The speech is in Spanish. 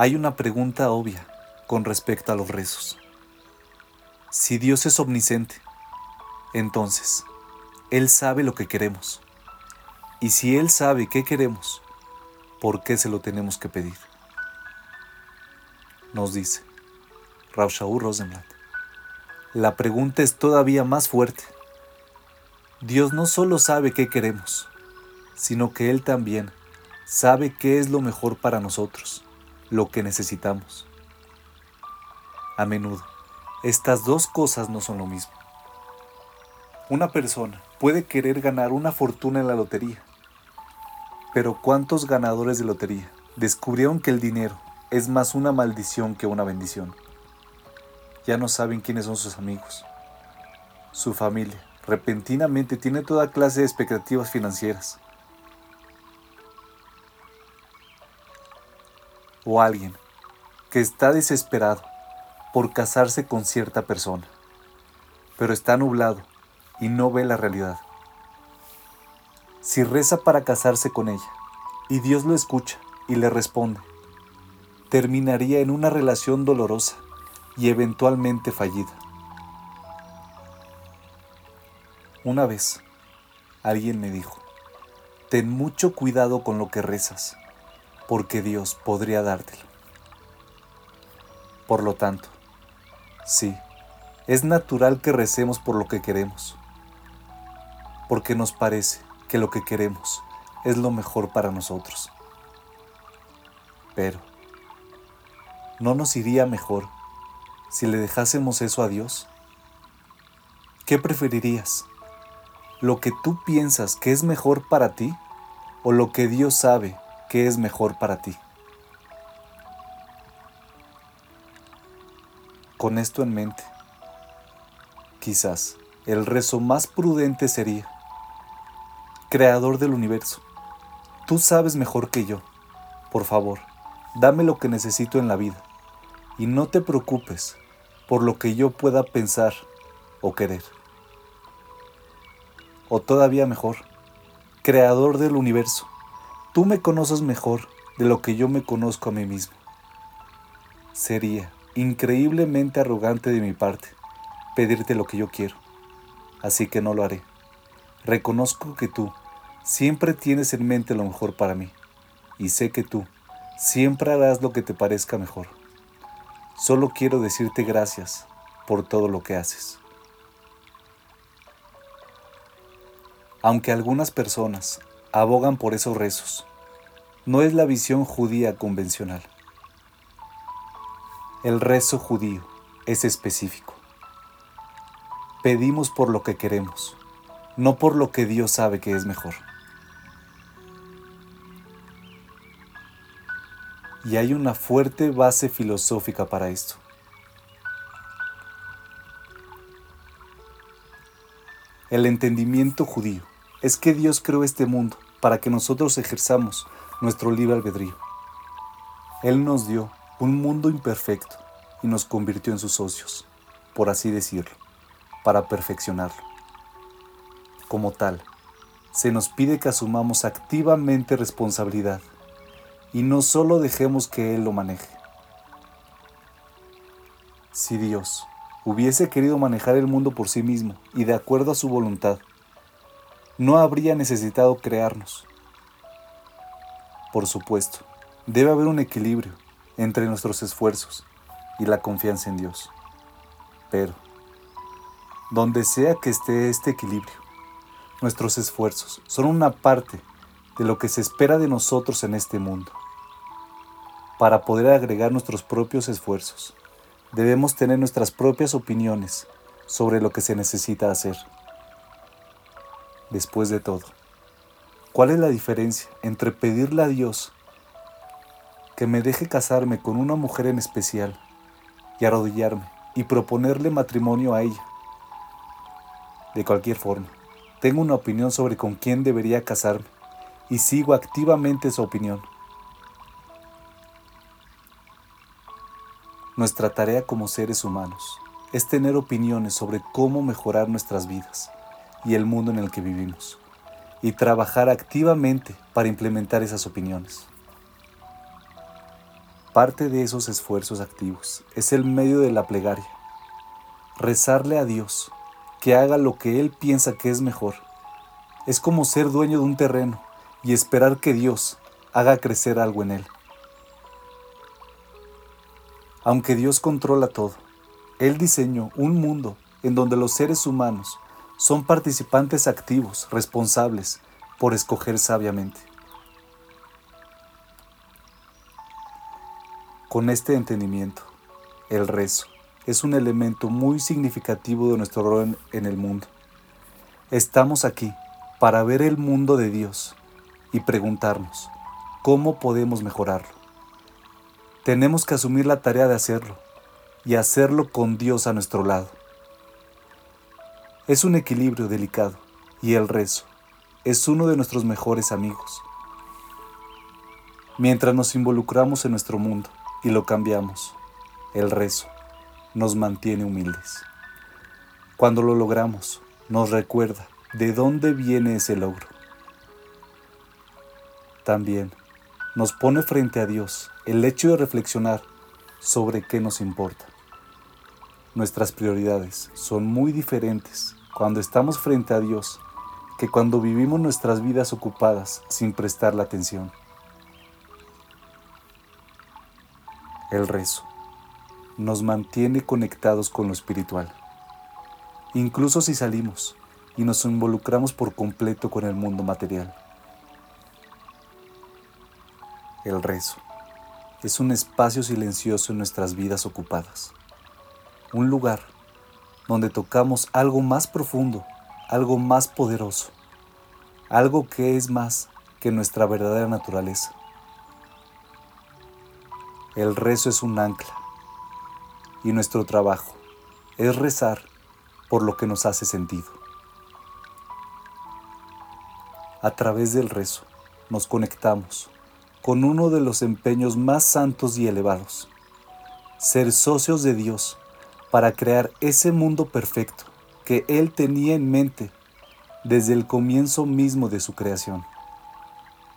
Hay una pregunta obvia con respecto a los rezos. Si Dios es omnisciente, entonces, Él sabe lo que queremos. Y si Él sabe qué queremos, ¿por qué se lo tenemos que pedir? Nos dice Shaul Rosenblatt. La pregunta es todavía más fuerte. Dios no solo sabe qué queremos, sino que Él también sabe qué es lo mejor para nosotros, lo que necesitamos. A menudo, estas dos cosas no son lo mismo. Una persona puede querer ganar una fortuna en la lotería, pero ¿cuántos ganadores de lotería descubrieron que el dinero es más una maldición que una bendición? Ya no saben quiénes son sus amigos, su familia, repentinamente tiene toda clase de expectativas financieras o alguien que está desesperado por casarse con cierta persona, pero está nublado y no ve la realidad. Si reza para casarse con ella y Dios lo escucha y le responde, terminaría en una relación dolorosa y eventualmente fallida. Una vez, alguien me dijo, ten mucho cuidado con lo que rezas porque Dios podría dártelo. Por lo tanto, sí, es natural que recemos por lo que queremos, porque nos parece que lo que queremos es lo mejor para nosotros. Pero, ¿no nos iría mejor si le dejásemos eso a Dios? ¿Qué preferirías? ¿Lo que tú piensas que es mejor para ti o lo que Dios sabe qué es mejor para ti. Con esto en mente, quizás el rezo más prudente sería, Creador del universo, tú sabes mejor que yo, por favor, dame lo que necesito en la vida y no te preocupes por lo que yo pueda pensar o querer. O todavía mejor, Creador del universo, Tú me conoces mejor de lo que yo me conozco a mí mismo. Sería increíblemente arrogante de mi parte pedirte lo que yo quiero, así que no lo haré. Reconozco que tú siempre tienes en mente lo mejor para mí, y sé que tú siempre harás lo que te parezca mejor. Solo quiero decirte gracias por todo lo que haces. Aunque algunas personas abogan por esos rezos. No es la visión judía convencional. El rezo judío es específico. Pedimos por lo que queremos, no por lo que Dios sabe que es mejor. Y hay una fuerte base filosófica para esto. El entendimiento judío es que Dios creó este mundo para que nosotros ejerzamos nuestro libre albedrío. Él nos dio un mundo imperfecto y nos convirtió en sus socios, por así decirlo, para perfeccionarlo. Como tal, se nos pide que asumamos activamente responsabilidad y no solo dejemos que Él lo maneje. Si Dios hubiese querido manejar el mundo por sí mismo y de acuerdo a su voluntad, no habría necesitado crearnos. Por supuesto, debe haber un equilibrio entre nuestros esfuerzos y la confianza en Dios. Pero, donde sea que esté este equilibrio, nuestros esfuerzos son una parte de lo que se espera de nosotros en este mundo. Para poder agregar nuestros propios esfuerzos, debemos tener nuestras propias opiniones sobre lo que se necesita hacer después de todo. ¿Cuál es la diferencia entre pedirle a Dios que me deje casarme con una mujer en especial y arrodillarme y proponerle matrimonio a ella? De cualquier forma, tengo una opinión sobre con quién debería casarme y sigo activamente su opinión. Nuestra tarea como seres humanos es tener opiniones sobre cómo mejorar nuestras vidas y el mundo en el que vivimos, y trabajar activamente para implementar esas opiniones. Parte de esos esfuerzos activos es el medio de la plegaria. Rezarle a Dios que haga lo que Él piensa que es mejor. Es como ser dueño de un terreno y esperar que Dios haga crecer algo en él. Aunque Dios controla todo, Él diseñó un mundo en donde los seres humanos son participantes activos, responsables por escoger sabiamente. Con este entendimiento, el rezo es un elemento muy significativo de nuestro rol en el mundo. Estamos aquí para ver el mundo de Dios y preguntarnos, ¿cómo podemos mejorarlo? Tenemos que asumir la tarea de hacerlo y hacerlo con Dios a nuestro lado. Es un equilibrio delicado y el rezo es uno de nuestros mejores amigos. Mientras nos involucramos en nuestro mundo y lo cambiamos, el rezo nos mantiene humildes. Cuando lo logramos, nos recuerda de dónde viene ese logro. También nos pone frente a Dios el hecho de reflexionar sobre qué nos importa. Nuestras prioridades son muy diferentes cuando estamos frente a Dios que cuando vivimos nuestras vidas ocupadas sin prestar la atención. El rezo nos mantiene conectados con lo espiritual. Incluso si salimos y nos involucramos por completo con el mundo material. El rezo es un espacio silencioso en nuestras vidas ocupadas. Un lugar donde tocamos algo más profundo, algo más poderoso, algo que es más que nuestra verdadera naturaleza. El rezo es un ancla y nuestro trabajo es rezar por lo que nos hace sentido. A través del rezo nos conectamos con uno de los empeños más santos y elevados, ser socios de Dios para crear ese mundo perfecto que Él tenía en mente desde el comienzo mismo de su creación.